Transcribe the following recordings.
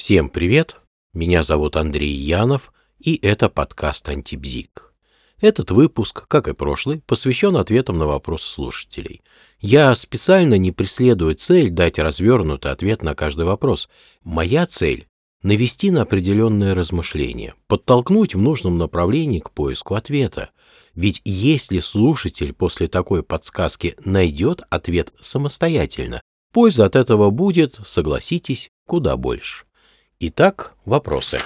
Всем привет! Меня зовут Андрей Янов, и это подкаст «Антибзик». Этот выпуск, как и прошлый, посвящен ответам на вопросы слушателей. Я специально не преследую цель дать развернутый ответ на каждый вопрос. Моя цель — навести на определенное размышление, подтолкнуть в нужном направлении к поиску ответа. Ведь если слушатель после такой подсказки найдет ответ самостоятельно, польза от этого будет, согласитесь, куда больше. Итак, вопросы.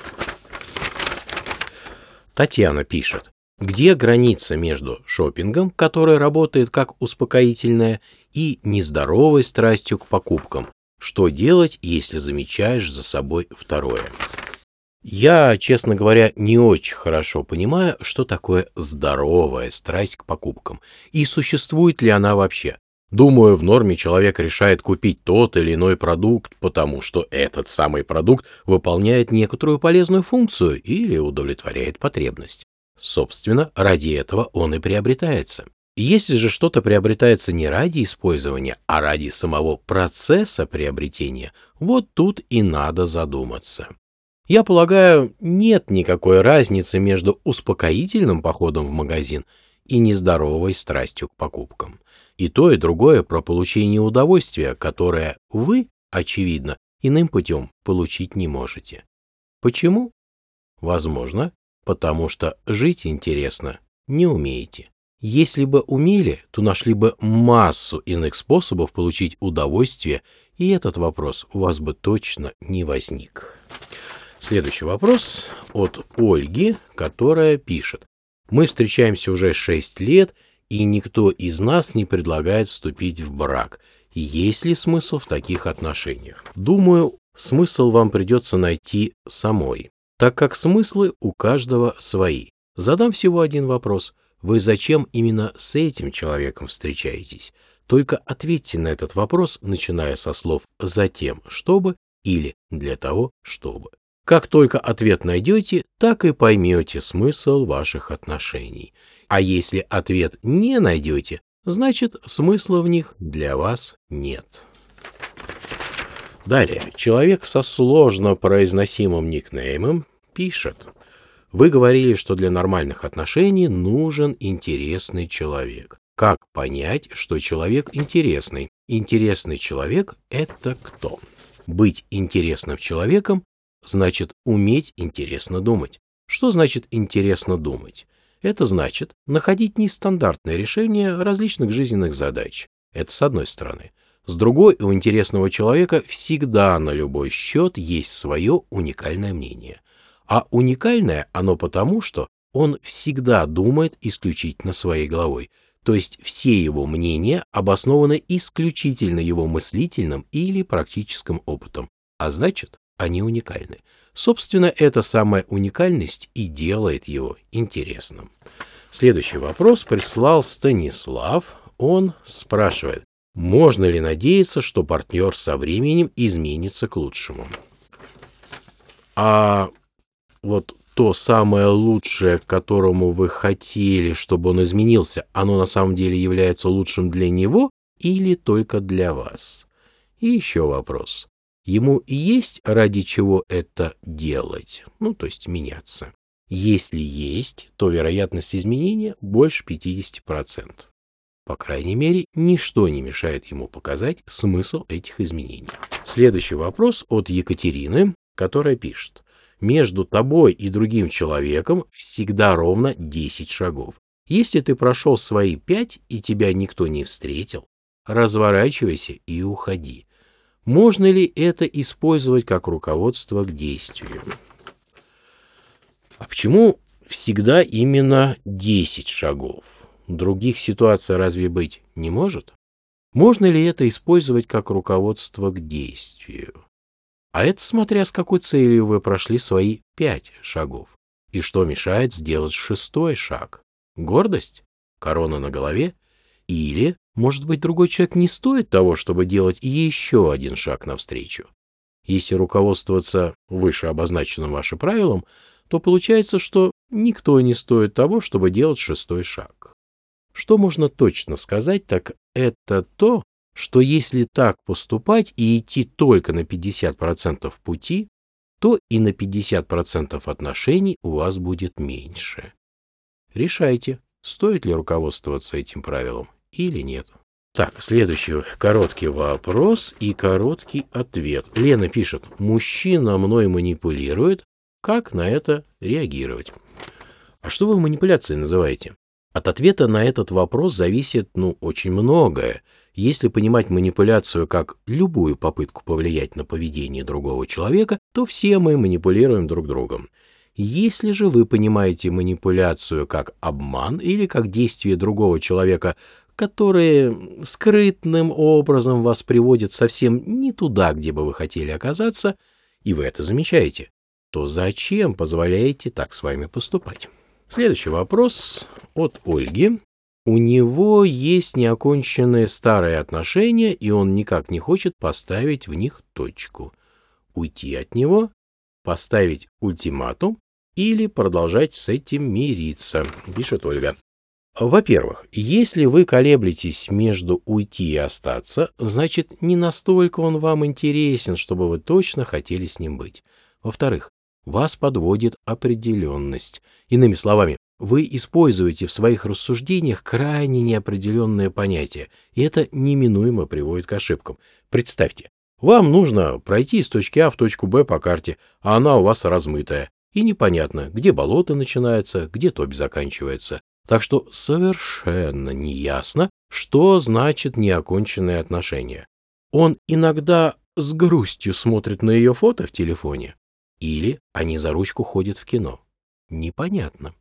Татьяна пишет. Где граница между шопингом, который работает как успокоительное, и нездоровой страстью к покупкам? Что делать, если замечаешь за собой второе? Я, честно говоря, не очень хорошо понимаю, что такое здоровая страсть к покупкам и существует ли она вообще. Думаю, в норме человек решает купить тот или иной продукт, потому что этот самый продукт выполняет некоторую полезную функцию или удовлетворяет потребность. Собственно, ради этого он и приобретается. Если же что-то приобретается не ради использования, а ради самого процесса приобретения, вот тут и надо задуматься. Я полагаю, нет никакой разницы между успокоительным походом в магазин и нездоровой страстью к покупкам. И то, и другое про получение удовольствия, которое вы, очевидно, иным путем получить не можете. Почему? Возможно, потому что жить интересно не умеете. Если бы умели, то нашли бы массу иных способов получить удовольствие, и этот вопрос у вас бы точно не возник. Следующий вопрос от Ольги, которая пишет. Мы встречаемся уже 6 лет, и никто из нас не предлагает вступить в брак. Есть ли смысл в таких отношениях? Думаю, смысл вам придется найти самой, так как смыслы у каждого свои. Задам всего один вопрос. Вы зачем именно с этим человеком встречаетесь? Только ответьте на этот вопрос, начиная со слов «затем, чтобы» или «для того, чтобы». Как только ответ найдете, так и поймете смысл ваших отношений. А если ответ не найдете, значит смысла в них для вас нет. Далее, человек со сложно произносимым никнеймом пишет. Вы говорили, что для нормальных отношений нужен интересный человек. Как понять, что человек интересный? Интересный человек — это кто? Быть интересным человеком значит уметь интересно думать. Что значит интересно думать? Это значит находить нестандартные решения различных жизненных задач. Это с одной стороны. С другой, у интересного человека всегда на любой счет есть свое уникальное мнение. А уникальное оно потому, что он всегда думает исключительно своей головой, то есть все его мнения обоснованы исключительно его мыслительным или практическим опытом, а значит, они уникальны. Собственно, эта самая уникальность и делает его интересным. Следующий вопрос прислал Станислав. Он спрашивает, можно ли надеяться, что партнер со временем изменится к лучшему? А вот то самое лучшее, к которому вы хотели, чтобы он изменился, оно на самом деле является лучшим для него или только для вас? И еще вопрос. Ему есть ради чего это делать, ну, то есть меняться. Если есть, то вероятность изменения больше 50%. По крайней мере, ничто не мешает ему показать смысл этих изменений. Следующий вопрос от Екатерины, которая пишет. Между тобой и другим человеком всегда ровно 10 шагов. Если ты прошел свои 5 и тебя никто не встретил, разворачивайся и уходи. Можно ли это использовать как руководство к действию? А почему всегда именно 10 шагов? Других ситуаций разве быть не может? Можно ли это использовать как руководство к действию? А это смотря с какой целью вы прошли свои пять шагов. И что мешает сделать шестой шаг? Гордость? Корона на голове? Или может быть, другой человек не стоит того, чтобы делать еще один шаг навстречу. Если руководствоваться выше обозначенным вашим правилом, то получается, что никто не стоит того, чтобы делать шестой шаг. Что можно точно сказать, так это то, что если так поступать и идти только на 50% пути, то и на 50% отношений у вас будет меньше. Решайте, стоит ли руководствоваться этим правилом или нет. Так, следующий короткий вопрос и короткий ответ. Лена пишет, мужчина мной манипулирует, как на это реагировать? А что вы манипуляцией называете? От ответа на этот вопрос зависит, ну, очень многое. Если понимать манипуляцию как любую попытку повлиять на поведение другого человека, то все мы манипулируем друг другом. Если же вы понимаете манипуляцию как обман или как действие другого человека, которые скрытным образом вас приводят совсем не туда, где бы вы хотели оказаться, и вы это замечаете, то зачем позволяете так с вами поступать? Следующий вопрос от Ольги. У него есть неоконченные старые отношения, и он никак не хочет поставить в них точку. Уйти от него, поставить ультиматум или продолжать с этим мириться, пишет Ольга. Во-первых, если вы колеблетесь между уйти и остаться, значит, не настолько он вам интересен, чтобы вы точно хотели с ним быть. Во-вторых, вас подводит определенность. Иными словами, вы используете в своих рассуждениях крайне неопределенное понятие, и это неминуемо приводит к ошибкам. Представьте, вам нужно пройти из точки А в точку Б по карте, а она у вас размытая, и непонятно, где болото начинается, где топь заканчивается. Так что совершенно неясно, что значит неоконченные отношения. Он иногда с грустью смотрит на ее фото в телефоне, или они за ручку ходят в кино. Непонятно.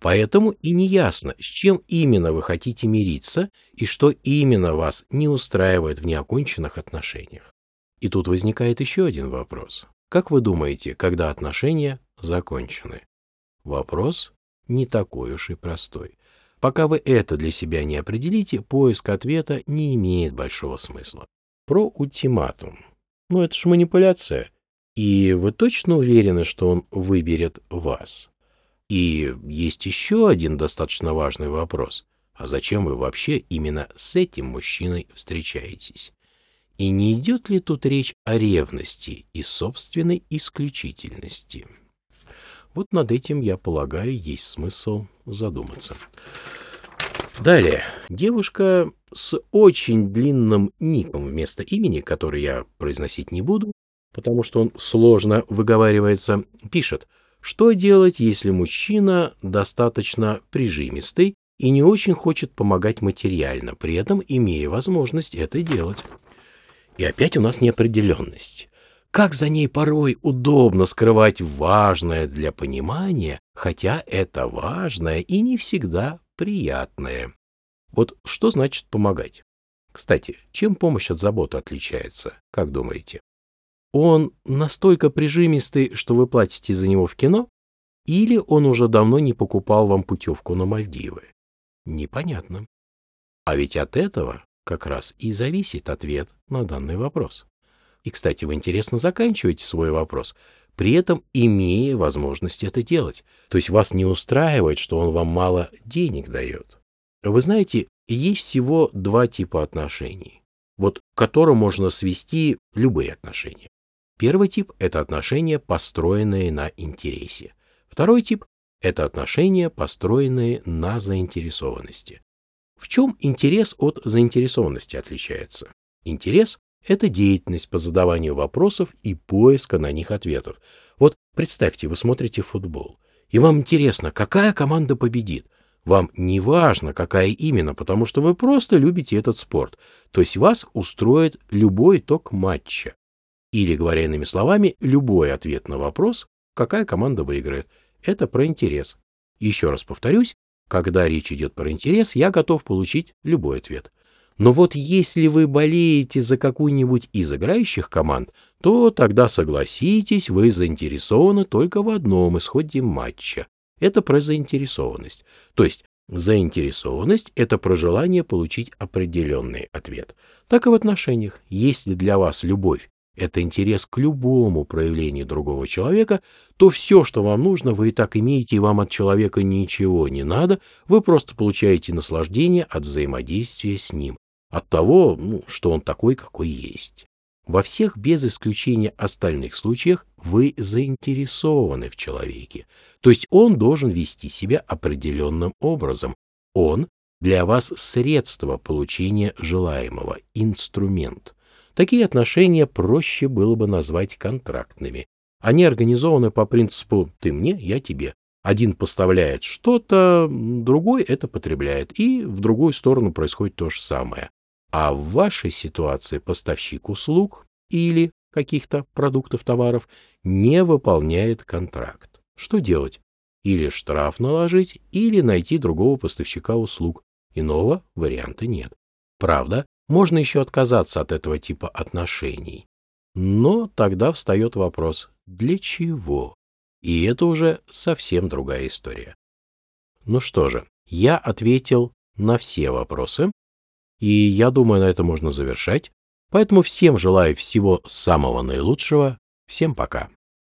Поэтому и не ясно, с чем именно вы хотите мириться и что именно вас не устраивает в неоконченных отношениях. И тут возникает еще один вопрос. Как вы думаете, когда отношения закончены? Вопрос не такой уж и простой. Пока вы это для себя не определите, поиск ответа не имеет большого смысла. Про ультиматум. Ну это ж манипуляция. И вы точно уверены, что он выберет вас? И есть еще один достаточно важный вопрос. А зачем вы вообще именно с этим мужчиной встречаетесь? И не идет ли тут речь о ревности и собственной исключительности? Вот над этим, я полагаю, есть смысл задуматься. Далее. Девушка с очень длинным ником вместо имени, который я произносить не буду, потому что он сложно выговаривается, пишет – что делать, если мужчина достаточно прижимистый и не очень хочет помогать материально, при этом имея возможность это делать? И опять у нас неопределенность. Как за ней порой удобно скрывать важное для понимания, хотя это важное и не всегда приятное. Вот что значит помогать? Кстати, чем помощь от заботы отличается, как думаете? Он настолько прижимистый, что вы платите за него в кино? Или он уже давно не покупал вам путевку на Мальдивы? Непонятно. А ведь от этого как раз и зависит ответ на данный вопрос. И, кстати, вы интересно заканчиваете свой вопрос, при этом имея возможность это делать. То есть вас не устраивает, что он вам мало денег дает. Вы знаете, есть всего два типа отношений, вот к которым можно свести любые отношения. Первый тип – это отношения, построенные на интересе. Второй тип – это отношения, построенные на заинтересованности. В чем интерес от заинтересованности отличается? Интерес – это деятельность по задаванию вопросов и поиска на них ответов. Вот представьте, вы смотрите футбол, и вам интересно, какая команда победит. Вам не важно, какая именно, потому что вы просто любите этот спорт. То есть вас устроит любой итог матча. Или, говоря иными словами, любой ответ на вопрос, какая команда выиграет. Это про интерес. Еще раз повторюсь, когда речь идет про интерес, я готов получить любой ответ. Но вот если вы болеете за какую-нибудь из играющих команд, то тогда согласитесь, вы заинтересованы только в одном исходе матча. Это про заинтересованность. То есть заинтересованность – это про желание получить определенный ответ. Так и в отношениях. Если для вас любовь это интерес к любому проявлению другого человека, то все, что вам нужно, вы и так имеете, и вам от человека ничего не надо, вы просто получаете наслаждение от взаимодействия с ним, от того, ну, что он такой, какой есть. Во всех без исключения остальных случаях вы заинтересованы в человеке, то есть он должен вести себя определенным образом. Он для вас средство получения желаемого, инструмент. Такие отношения проще было бы назвать контрактными. Они организованы по принципу «ты мне, я тебе». Один поставляет что-то, другой это потребляет, и в другую сторону происходит то же самое. А в вашей ситуации поставщик услуг или каких-то продуктов, товаров не выполняет контракт. Что делать? Или штраф наложить, или найти другого поставщика услуг. Иного варианта нет. Правда, можно еще отказаться от этого типа отношений. Но тогда встает вопрос, для чего? И это уже совсем другая история. Ну что же, я ответил на все вопросы, и я думаю, на это можно завершать. Поэтому всем желаю всего самого наилучшего. Всем пока.